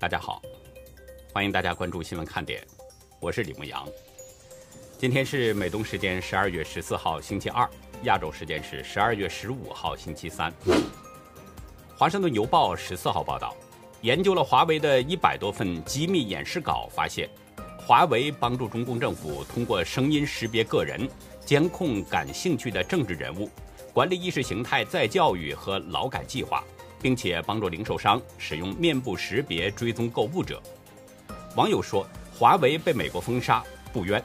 大家好，欢迎大家关注新闻看点，我是李牧阳。今天是美东时间十二月十四号星期二，亚洲时间是十二月十五号星期三。华盛顿邮报十四号报道，研究了华为的一百多份机密演示稿，发现华为帮助中共政府通过声音识别个人、监控感兴趣的政治人物、管理意识形态再教育和劳改计划。并且帮助零售商使用面部识别追踪购物者。网友说：“华为被美国封杀不冤。”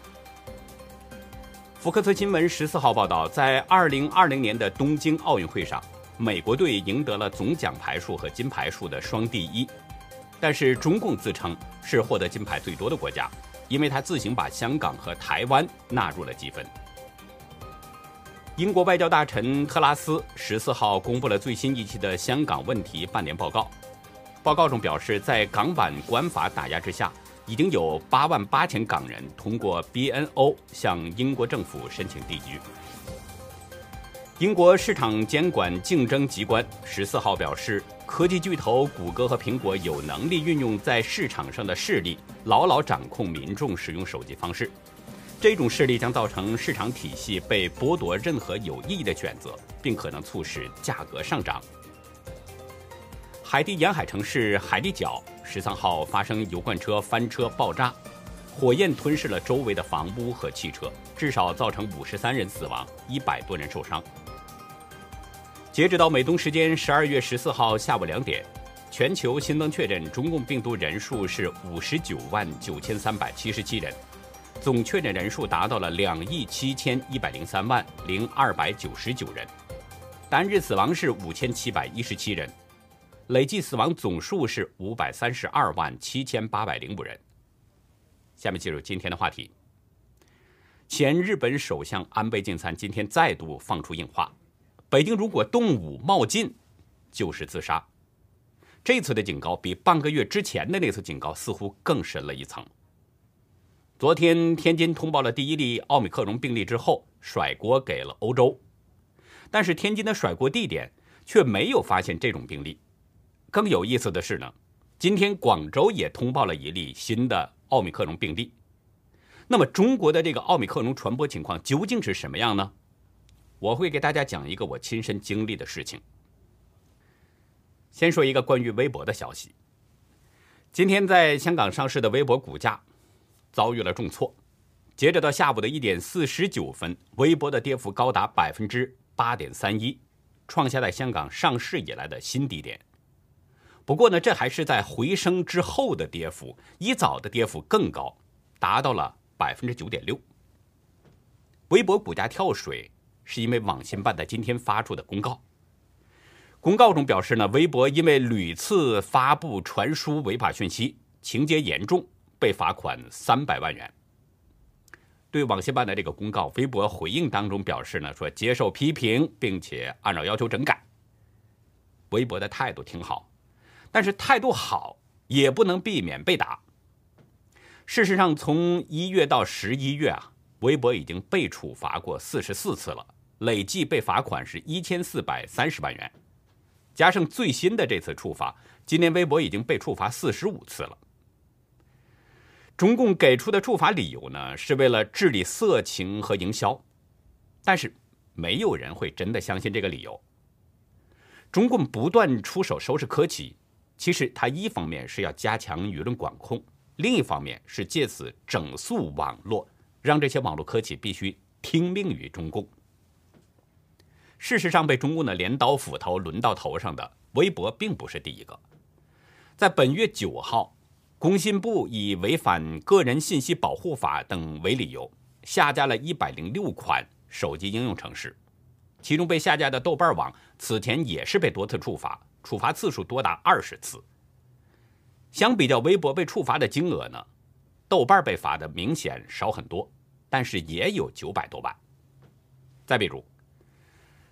福克斯新闻十四号报道，在二零二零年的东京奥运会上，美国队赢得了总奖牌数和金牌数的双第一，但是中共自称是获得金牌最多的国家，因为他自行把香港和台湾纳入了积分。英国外交大臣特拉斯十四号公布了最新一期的香港问题半年报告。报告中表示，在港版国安法打压之下，已经有八万八千港人通过 BNO 向英国政府申请定居。英国市场监管竞争机关十四号表示，科技巨头谷歌和苹果有能力运用在市场上的势力，牢牢掌控民众使用手机方式。这种势力将造成市场体系被剥夺任何有意义的选择，并可能促使价格上涨。海地沿海城市海地角十三号发生油罐车翻车爆炸，火焰吞噬了周围的房屋和汽车，至少造成五十三人死亡，一百多人受伤。截止到美东时间十二月十四号下午两点，全球新增确诊中共病毒人数是五十九万九千三百七十七人。总确诊人数达到了两亿七千一百零三万零二百九十九人，单日死亡是五千七百一十七人，累计死亡总数是五百三十二万七千八百零五人。下面进入今天的话题。前日本首相安倍晋三今天再度放出硬话：北京如果动武冒进，就是自杀。这次的警告比半个月之前的那次警告似乎更深了一层。昨天，天津通报了第一例奥密克戎病例之后，甩锅给了欧洲。但是，天津的甩锅地点却没有发现这种病例。更有意思的是呢，今天广州也通报了一例新的奥密克戎病例。那么，中国的这个奥密克戎传播情况究竟是什么样呢？我会给大家讲一个我亲身经历的事情。先说一个关于微博的消息。今天在香港上市的微博股价。遭遇了重挫，截止到下午的一点四十九分，微博的跌幅高达百分之八点三一，创下在香港上市以来的新低点。不过呢，这还是在回升之后的跌幅，一早的跌幅更高，达到了百分之九点六。微博股价跳水，是因为网信办在今天发出的公告。公告中表示呢，微博因为屡次发布传输违法讯息，情节严重。被罚款三百万元。对网信办的这个公告，微博回应当中表示呢，说接受批评，并且按照要求整改。微博的态度挺好，但是态度好也不能避免被打。事实上，从一月到十一月啊，微博已经被处罚过四十四次了，累计被罚款是一千四百三十万元。加上最新的这次处罚，今年微博已经被处罚四十五次了。中共给出的处罚理由呢，是为了治理色情和营销，但是没有人会真的相信这个理由。中共不断出手收拾科企，其实它一方面是要加强舆论管控，另一方面是借此整肃网络，让这些网络科技必须听命于中共。事实上，被中共的镰刀斧头轮到头上的微博并不是第一个，在本月九号。工信部以违反个人信息保护法等为理由，下架了一百零六款手机应用程式，其中被下架的豆瓣网此前也是被多次处罚，处罚次数多达二十次。相比较微博被处罚的金额呢，豆瓣被罚的明显少很多，但是也有九百多万。再比如，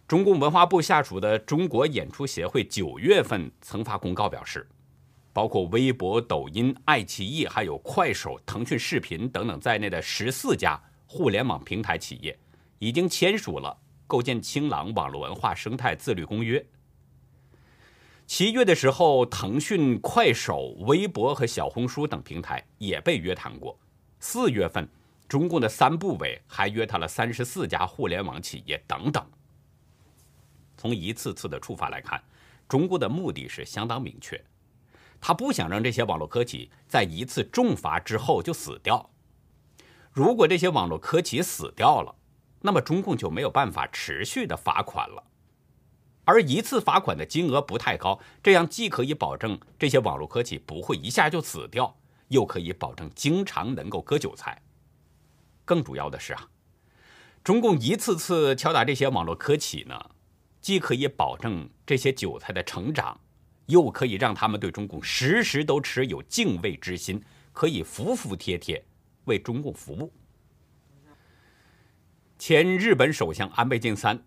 中共文化部下属的中国演出协会九月份曾发公告表示。包括微博、抖音、爱奇艺、还有快手、腾讯视频等等在内的十四家互联网平台企业，已经签署了构建清朗网络文化生态自律公约。七月的时候，腾讯、快手、微博和小红书等平台也被约谈过。四月份，中共的三部委还约谈了三十四家互联网企业等等。从一次次的处罚来看，中共的目的是相当明确，他不想让这些网络科技在一次重罚之后就死掉。如果这些网络科技死掉了，那么中共就没有办法持续的罚款了。而一次罚款的金额不太高，这样既可以保证这些网络科技不会一下就死掉，又可以保证经常能够割韭菜。更主要的是啊，中共一次次敲打这些网络科技呢，既可以保证这些韭菜的成长，又可以让他们对中共时时都持有敬畏之心，可以服服帖帖为中共服务。前日本首相安倍晋三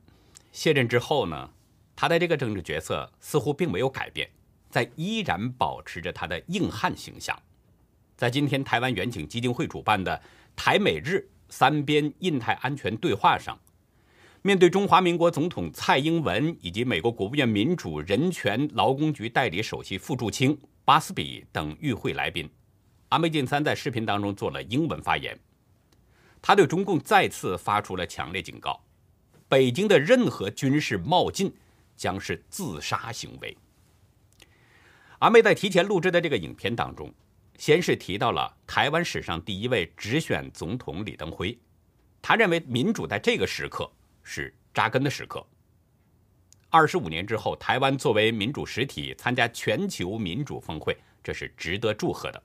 卸任之后呢？他的这个政治角色似乎并没有改变，在依然保持着他的硬汉形象。在今天台湾远景基金会主办的台美日三边印太安全对话上，面对中华民国总统蔡英文以及美国国务院民主人权劳工局代理首席傅柱清、巴斯比等与会来宾，安倍晋三在视频当中做了英文发言，他对中共再次发出了强烈警告：北京的任何军事冒进。将是自杀行为。阿妹在提前录制的这个影片当中，先是提到了台湾史上第一位直选总统李登辉，他认为民主在这个时刻是扎根的时刻。二十五年之后，台湾作为民主实体参加全球民主峰会，这是值得祝贺的。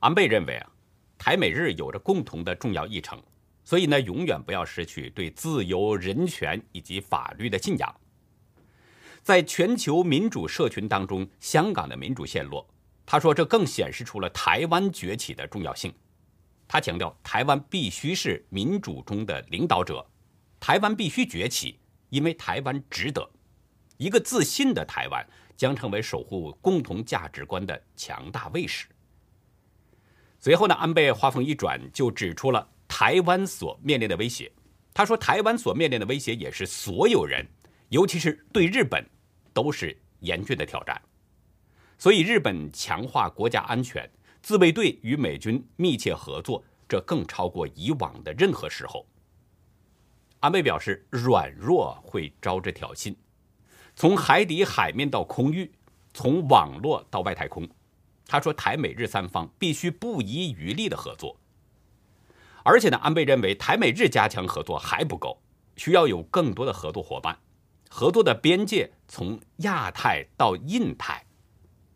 安倍认为啊，台美日有着共同的重要议程。所以呢，永远不要失去对自由、人权以及法律的信仰。在全球民主社群当中，香港的民主陷落，他说这更显示出了台湾崛起的重要性。他强调，台湾必须是民主中的领导者，台湾必须崛起，因为台湾值得。一个自信的台湾将成为守护共同价值观的强大卫士。随后呢，安倍话锋一转，就指出了。台湾所面临的威胁，他说，台湾所面临的威胁也是所有人，尤其是对日本，都是严峻的挑战。所以，日本强化国家安全，自卫队与美军密切合作，这更超过以往的任何时候。安倍表示，软弱会招致挑衅，从海底、海面到空域，从网络到外太空。他说，台美日三方必须不遗余力的合作。而且呢，安倍认为台美日加强合作还不够，需要有更多的合作伙伴。合作的边界从亚太到印太，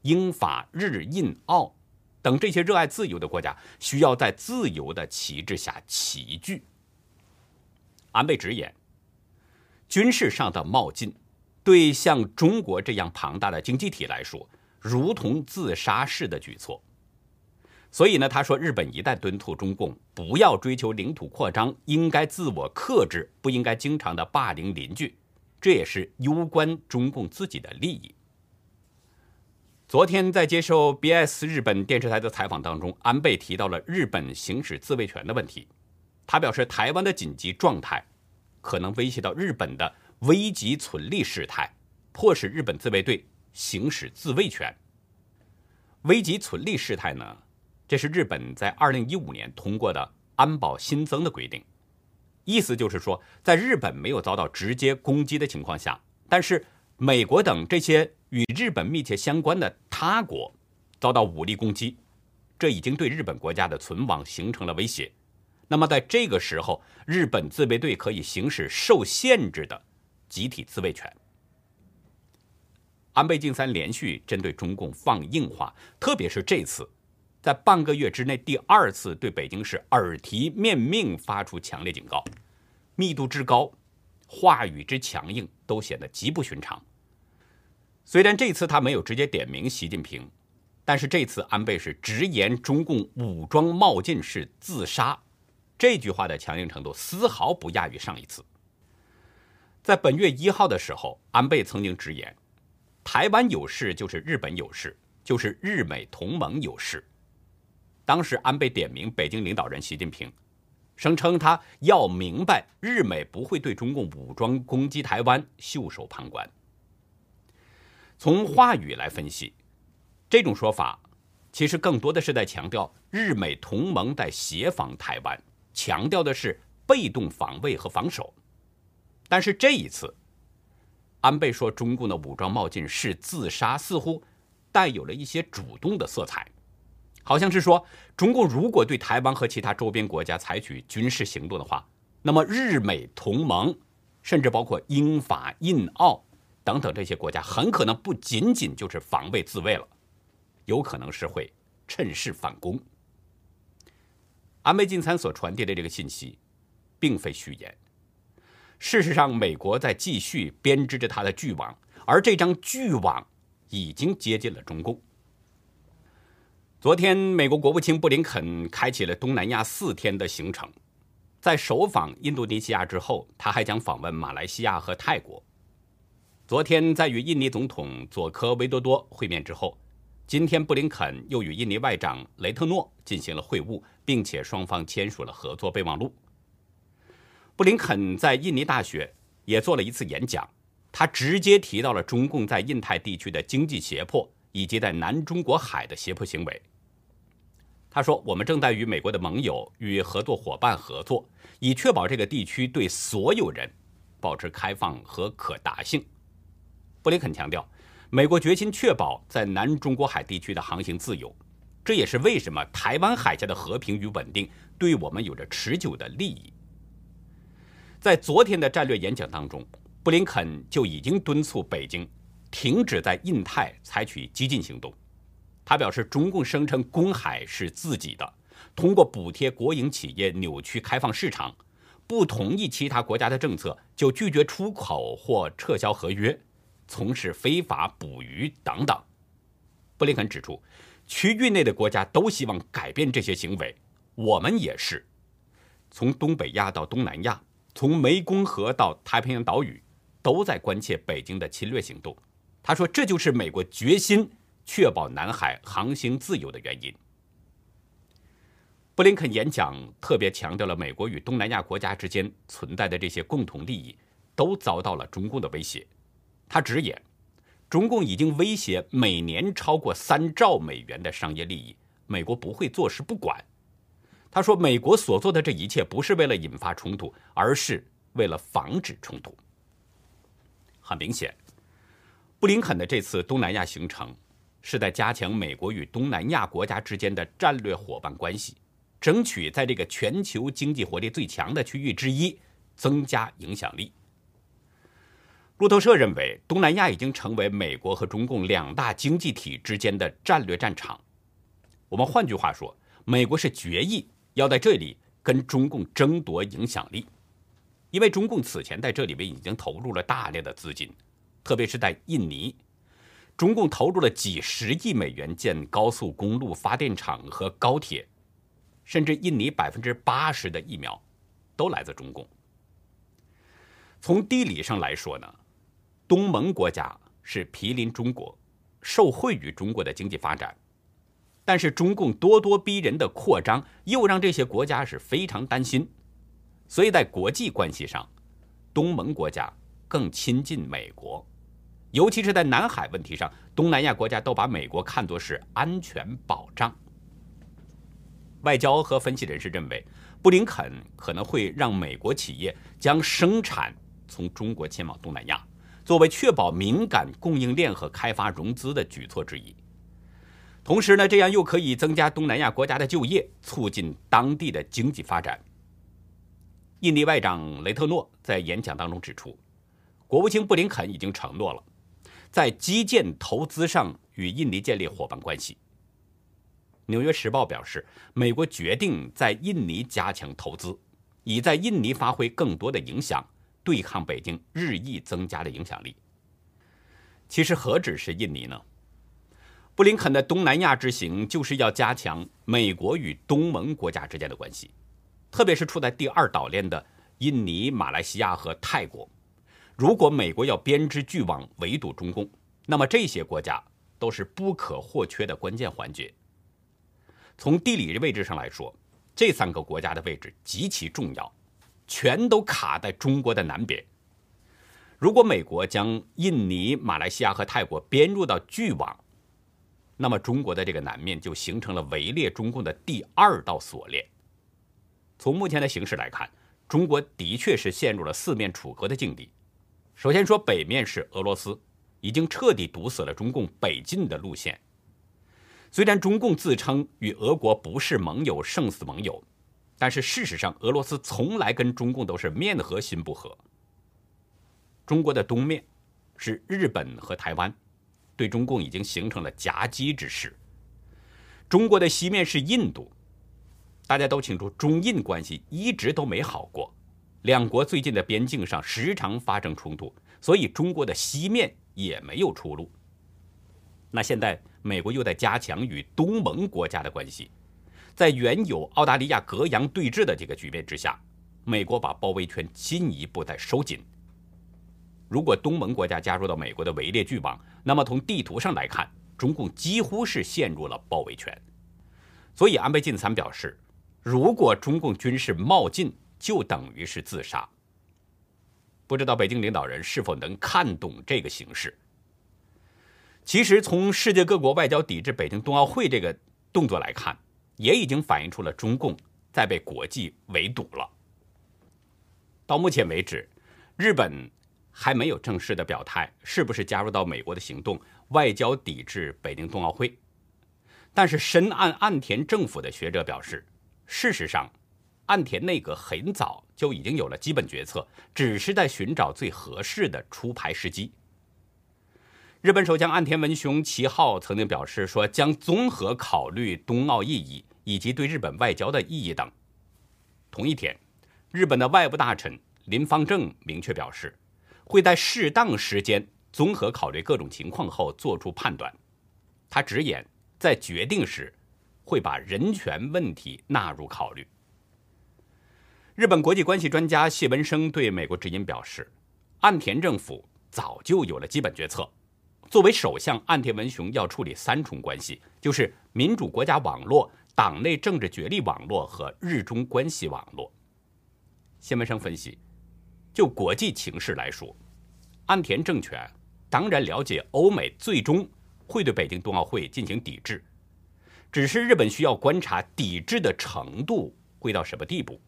英法日印澳等这些热爱自由的国家，需要在自由的旗帜下齐聚。安倍直言，军事上的冒进，对像中国这样庞大的经济体来说，如同自杀式的举措。所以呢，他说，日本一旦敦促中共不要追求领土扩张，应该自我克制，不应该经常的霸凌邻居，这也是攸关中共自己的利益。昨天在接受 BS 日本电视台的采访当中，安倍提到了日本行使自卫权的问题。他表示，台湾的紧急状态可能威胁到日本的危急存立事态，迫使日本自卫队行使自卫权。危急存立事态呢？这是日本在二零一五年通过的安保新增的规定，意思就是说，在日本没有遭到直接攻击的情况下，但是美国等这些与日本密切相关的他国遭到武力攻击，这已经对日本国家的存亡形成了威胁。那么在这个时候，日本自卫队可以行使受限制的集体自卫权。安倍晋三连续针对中共放硬话，特别是这次。在半个月之内，第二次对北京市耳提面命发出强烈警告，密度之高，话语之强硬，都显得极不寻常。虽然这次他没有直接点名习近平，但是这次安倍是直言中共武装冒进是自杀，这句话的强硬程度丝毫不亚于上一次。在本月一号的时候，安倍曾经直言，台湾有事就是日本有事，就是日美同盟有事。当时安倍点名北京领导人习近平，声称他要明白日美不会对中共武装攻击台湾袖手旁观。从话语来分析，这种说法其实更多的是在强调日美同盟在协防台湾，强调的是被动防卫和防守。但是这一次，安倍说中共的武装冒进是自杀，似乎带有了一些主动的色彩，好像是说中共如果对台湾和其他周边国家采取军事行动的话，那么日美同盟，甚至包括英法印澳等等这些国家，很可能不仅仅就是防卫自卫了，有可能是会趁势反攻。安倍晋三所传递的这个信息，并非虚言。事实上，美国在继续编织着它的巨网，而这张巨网已经接近了中共。昨天，美国国务卿布林肯开启了东南亚四天的行程，在首访印度尼西亚之后，他还将访问马来西亚和泰国。昨天，在与印尼总统佐科维多多会面之后，今天布林肯又与印尼外长雷特诺进行了会晤，并且双方签署了合作备忘录。布林肯在印尼大学也做了一次演讲，他直接提到了中共在印太地区的经济胁迫以及在南中国海的胁迫行为。他说：“我们正在与美国的盟友与合作伙伴合作，以确保这个地区对所有人保持开放和可达性。”布林肯强调，美国决心确保在南中国海地区的航行自由，这也是为什么台湾海峡的和平与稳定对我们有着持久的利益。在昨天的战略演讲当中，布林肯就已经敦促北京停止在印太采取激进行动。他表示，中共声称公海是自己的，通过补贴国营企业扭曲开放市场，不同意其他国家的政策就拒绝出口或撤销合约，从事非法捕鱼等等。布林肯指出，区域内的国家都希望改变这些行为，我们也是。从东北亚到东南亚。从湄公河到太平洋岛屿，都在关切北京的侵略行动。他说：“这就是美国决心确保南海航行自由的原因。”布林肯演讲特别强调了美国与东南亚国家之间存在的这些共同利益都遭到了中共的威胁。他直言，中共已经威胁每年超过三兆美元的商业利益，美国不会坐视不管。他说：“美国所做的这一切不是为了引发冲突，而是为了防止冲突。”很明显，布林肯的这次东南亚行程是在加强美国与东南亚国家之间的战略伙伴关系，争取在这个全球经济活力最强的区域之一增加影响力。路透社认为，东南亚已经成为美国和中共两大经济体之间的战略战场。我们换句话说，美国是决议。要在这里跟中共争夺影响力，因为中共此前在这里边已经投入了大量的资金，特别是在印尼，中共投入了几十亿美元建高速公路、发电厂和高铁，甚至印尼百分之八十的疫苗都来自中共。从地理上来说呢，东盟国家是毗邻中国，受惠于中国的经济发展。但是中共咄咄逼人的扩张，又让这些国家是非常担心，所以在国际关系上，东盟国家更亲近美国，尤其是在南海问题上，东南亚国家都把美国看作是安全保障。外交和分析人士认为，布林肯可能会让美国企业将生产从中国迁往东南亚，作为确保敏感供应链和开发融资的举措之一。同时呢，这样又可以增加东南亚国家的就业，促进当地的经济发展。印尼外长雷特诺在演讲当中指出，国务卿布林肯已经承诺了，在基建投资上与印尼建立伙伴关系。《纽约时报》表示，美国决定在印尼加强投资，以在印尼发挥更多的影响，对抗北京日益增加的影响力。其实何止是印尼呢？布林肯的东南亚之行就是要加强美国与东盟国家之间的关系，特别是处在第二岛链的印尼、马来西亚和泰国。如果美国要编织巨网围堵中共，那么这些国家都是不可或缺的关键环节。从地理位置上来说，这三个国家的位置极其重要，全都卡在中国的南边。如果美国将印尼、马来西亚和泰国编入到巨网，那么中国的这个南面就形成了围猎中共的第二道锁链。从目前的形势来看，中国的确是陷入了四面楚歌的境地。首先说北面是俄罗斯，已经彻底堵死了中共北进的路线。虽然中共自称与俄国不是盟友、胜似盟友，但是事实上，俄罗斯从来跟中共都是面和心不和。中国的东面是日本和台湾，对中共已经形成了夹击之势。中国的西面是印度。大家都清楚，中印关系一直都没好过，两国最近的边境上时常发生冲突，所以中国的西面也没有出路。那现在美国又在加强与东盟国家的关系，在原有澳大利亚隔洋对峙的这个局面之下，美国把包围圈进一步在收紧。如果东盟国家加入到美国的围猎巨网，那么从地图上来看，中共几乎是陷入了包围圈。所以安倍晋三表示。如果中共军事冒进，就等于是自杀。不知道北京领导人是否能看懂这个形势？其实，从世界各国外交抵制北京冬奥会这个动作来看，也已经反映出了中共在被国际围堵了。到目前为止，日本还没有正式的表态是不是加入到美国的行动，外交抵制北京冬奥会。但是，深谙岸田政府的学者表示。事实上，岸田内阁很早就已经有了基本决策，只是在寻找最合适的出牌时机。日本首相岸田文雄七号曾经表示说，将综合考虑冬奥意义以及对日本外交的意义等。同一天，日本的外部大臣林方正明确表示，会在适当时间综合考虑各种情况后做出判断。他直言，在决定时。会把人权问题纳入考虑。日本国际关系专家谢文生对美国之音表示，岸田政府早就有了基本决策。作为首相，岸田文雄要处理三重关系，就是民主国家网络、党内政治角力网络和日中关系网络。谢文生分析，就国际情势来说，岸田政权当然了解欧美最终会对北京冬奥会进行抵制。只是日本需要观察抵制的程度会到什么地步。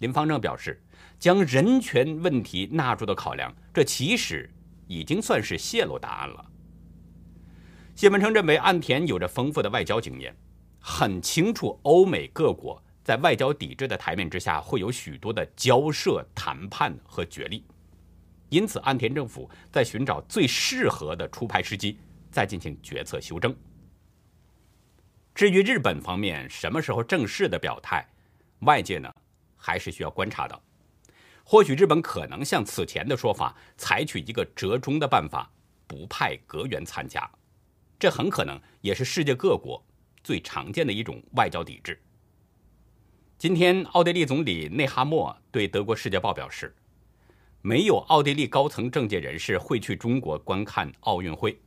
林方正表示，将人权问题纳入的考量，这其实已经算是泄露答案了。谢文成认为，岸田有着丰富的外交经验，很清楚欧美各国在外交抵制的台面之下会有许多的交涉、谈判和角力，因此岸田政府在寻找最适合的出牌时机，再进行决策修正。至于日本方面什么时候正式的表态，外界呢还是需要观察的。或许日本可能像此前的说法，采取一个折中的办法，不派阁员参加。这很可能也是世界各国最常见的一种外交抵制。今天，奥地利总理内哈默对德国《世界报》表示，没有奥地利高层政界人士会去中国观看奥运会。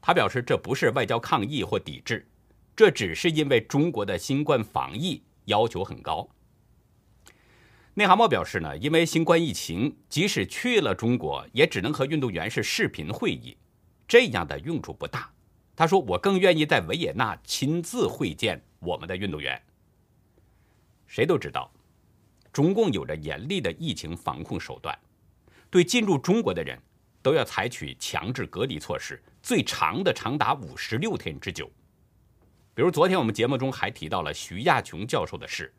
他表示，这不是外交抗议或抵制。这只是因为中国的新冠防疫要求很高。内哈默表示呢，因为新冠疫情，即使去了中国，也只能和运动员是视频会议，这样的用处不大。他说：“我更愿意在维也纳亲自会见我们的运动员。”谁都知道，中共有着严厉的疫情防控手段，对进入中国的人都要采取强制隔离措施，最长的长达五十六天之久。比如昨天我们节目中还提到了徐亚琼教授的事，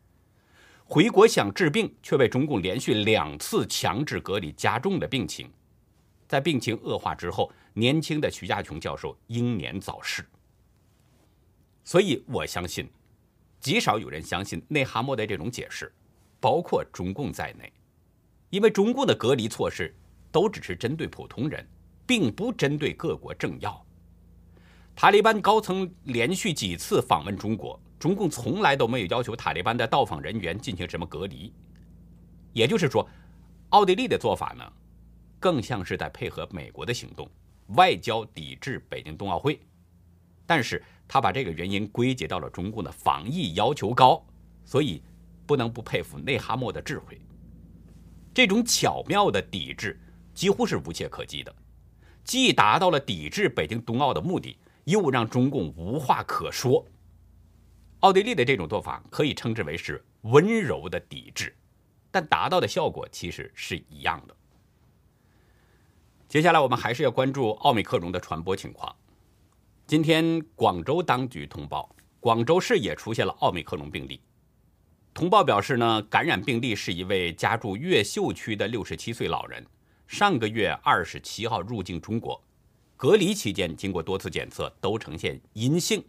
回国想治病，却被中共连续两次强制隔离加重的病情，在病情恶化之后，年轻的徐家琼教授英年早逝。所以我相信，极少有人相信内哈默的这种解释，包括中共在内，因为中共的隔离措施都只是针对普通人，并不针对各国政要。塔利班高层连续几次访问中国，中共从来都没有要求塔利班的到访人员进行什么隔离。也就是说，奥地利的做法呢，更像是在配合美国的行动，外交抵制北京冬奥会。但是他把这个原因归结到了中共的防疫要求高，所以不能不佩服内哈默的智慧。这种巧妙的抵制，几乎是无懈可击的，既达到了抵制北京冬奥的目的，又让中共无话可说。奥地利的这种做法可以称之为是温柔的抵制，但达到的效果其实是一样的。接下来我们还是要关注奥密克戎的传播情况。今天广州当局通报，广州市也出现了奥密克戎病例。通报表示呢，感染病例是一位家住越秀区的六十七岁老人，上个月二十七号入境中国，隔离期间经过多次检测都呈现阴性，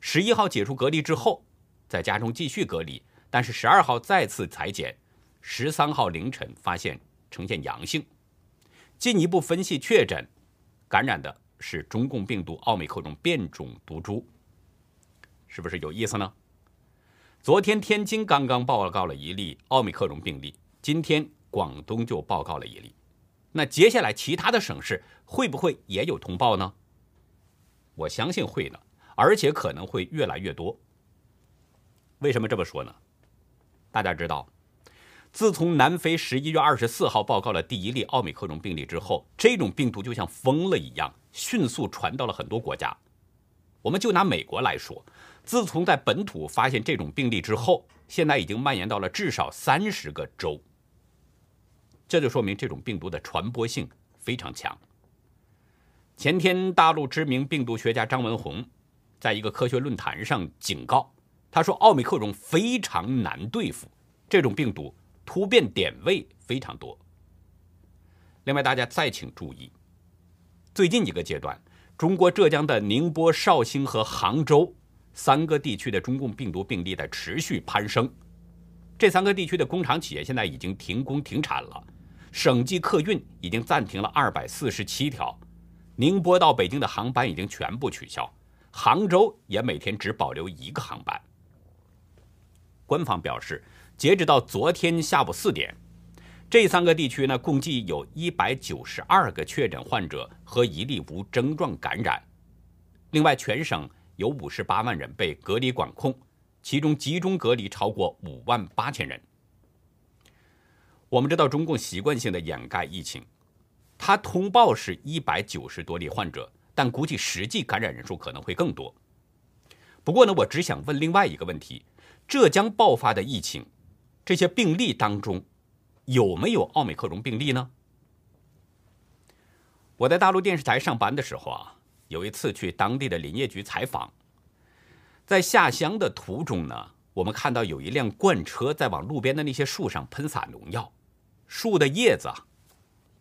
十一号解除隔离之后，在家中继续隔离，但是十二号再次裁剪，十三号凌晨发现呈现阳性。进一步分析确诊，感染的是中共病毒奥密克戎变种毒株，是不是有意思呢？昨天天津刚刚报告了一例奥密克戎病例，今天广东就报告了一例，那接下来其他的省市会不会也有通报呢？我相信会的，而且可能会越来越多。为什么这么说呢？大家知道。自从南非十一月二十四号报告了第一例奥密克戎病例之后，这种病毒就像疯了一样，迅速传到了很多国家。我们就拿美国来说，自从在本土发现这种病例之后，现在已经蔓延到了至少三十个州。这就说明这种病毒的传播性非常强。前天，大陆知名病毒学家张文宏在一个科学论坛上警告，他说奥密克戎非常难对付，这种病毒。突变点位非常多。另外，大家再请注意，最近几个阶段，中国浙江的宁波、绍兴和杭州三个地区的中共病毒病例在持续攀升。这三个地区的工厂企业现在已经停工停产了，省际客运已经暂停了二百四十七条，宁波到北京的航班已经全部取消，杭州也每天只保留一个航班。官方表示。截止到昨天下午四点，这三个地区呢，共计有一百九十二个确诊患者和一例无症状感染。另外，全省有五十八万人被隔离管控，其中集中隔离超过五万八千人。我们知道，中共习惯性的掩盖疫情，他通报是一百九十多例患者，但估计实际感染人数可能会更多。不过呢，我只想问另外一个问题：浙江爆发的疫情。这些病例当中，有没有奥美克戎病例呢？我在大陆电视台上班的时候啊，有一次去当地的林业局采访，在下乡的途中呢，我们看到有一辆罐车在往路边的那些树上喷洒农药，树的叶子啊，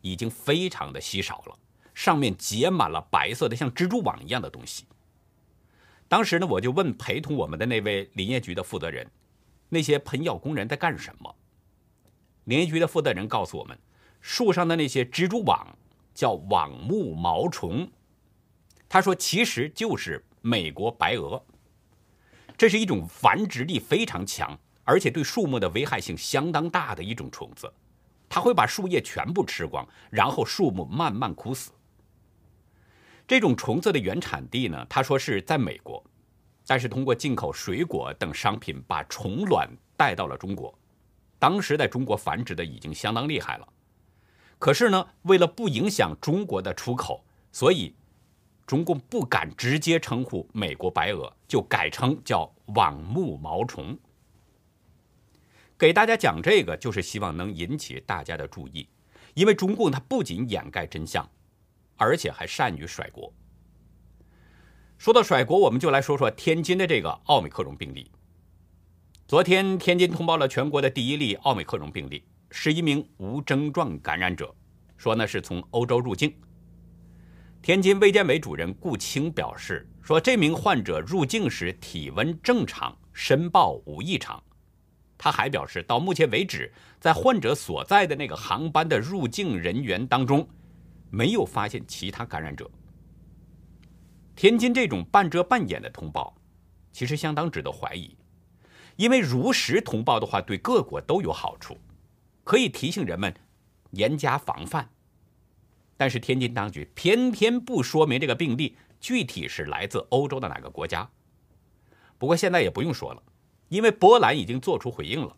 已经非常的稀少了，上面结满了白色的像蜘蛛网一样的东西。当时呢，我就问陪同我们的那位林业局的负责人。那些喷药工人在干什么？林业局的负责人告诉我们，树上的那些蜘蛛网叫网目毛虫。他说，其实就是美国白蛾。这是一种繁殖力非常强，而且对树木的危害性相当大的一种虫子。它会把树叶全部吃光，然后树木慢慢枯死。这种虫子的原产地呢？他说是在美国。但是通过进口水果等商品把虫卵带到了中国，当时在中国繁殖的已经相当厉害了。可是呢，为了不影响中国的出口，所以中共不敢直接称呼美国白蛾，就改称叫网目毛虫。给大家讲这个，就是希望能引起大家的注意，因为中共它不仅掩盖真相，而且还善于甩锅。说到甩锅，我们就来说说天津的这个奥密克戎病例。昨天，天津通报了全国的第一例奥密克戎病例，是一名无症状感染者，说呢是从欧洲入境。天津卫健委主任顾清表示，说这名患者入境时体温正常，申报无异常。他还表示，到目前为止，在患者所在的那个航班的入境人员当中，没有发现其他感染者。天津这种半遮半掩的通报，其实相当值得怀疑，因为如实通报的话，对各国都有好处，可以提醒人们严加防范。但是天津当局偏偏不说明这个病例具体是来自欧洲的哪个国家。不过现在也不用说了，因为波兰已经做出回应了。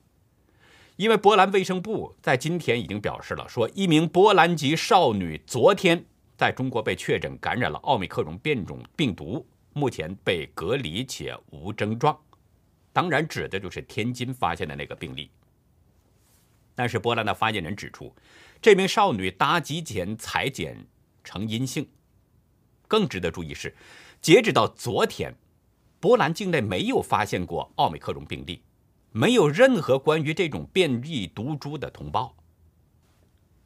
因为波兰卫生部在今天已经表示了，说一名波兰籍少女昨天在中国被确诊感染了奥密克戎变种病毒，目前被隔离且无症状。当然，指的就是天津发现的那个病例。但是波兰的发言人指出，这名少女搭机前裁剪呈阴性。更值得注意是，截止到昨天，波兰境内没有发现过奥密克戎病例。没有任何关于这种变异毒株的通报，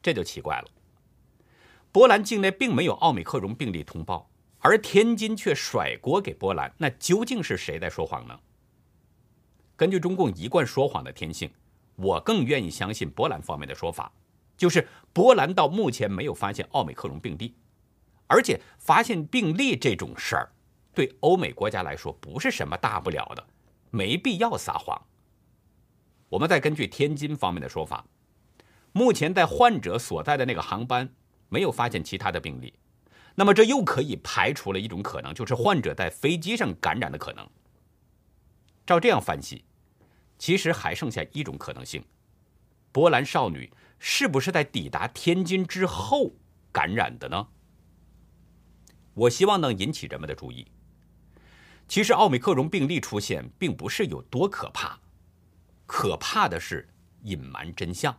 这就奇怪了。波兰境内并没有奥密克戎病例通报，而天津却甩锅给波兰，那究竟是谁在说谎呢？根据中共一贯说谎的天性，我更愿意相信波兰方面的说法，就是波兰到目前没有发现奥密克戎病例，而且发现病例这种事儿，对欧美国家来说不是什么大不了的，没必要撒谎。我们再根据天津方面的说法，目前在患者所在的那个航班没有发现其他的病例，那么这又可以排除了一种可能，就是患者在飞机上感染的可能。照这样分析，其实还剩下一种可能性：波兰少女是不是在抵达天津之后感染的呢？我希望能引起人们的注意。其实奥密克戎病例出现并不是有多可怕。可怕的是隐瞒真相，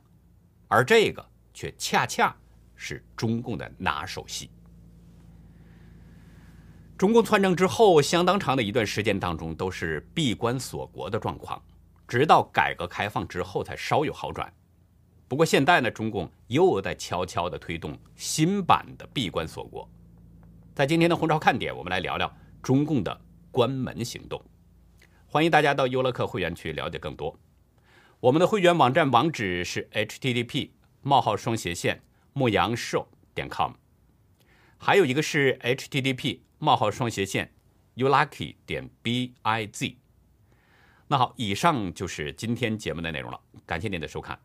而这个却恰恰是中共的拿手戏。中共篡政之后，相当长的一段时间当中都是闭关锁国的状况，直到改革开放之后才稍有好转。不过现在呢，中共又在悄悄地推动新版的闭关锁国。在今天的红潮看点，我们来聊聊中共的关门行动。欢迎大家到优乐客会员去了解更多。我们的会员网站网址是 http: 冒号双斜线牧羊兽点 com，还有一个是 http: 冒号双斜线 ulucky 点 biz。那好，以上就是今天节目的内容了，感谢您的收看。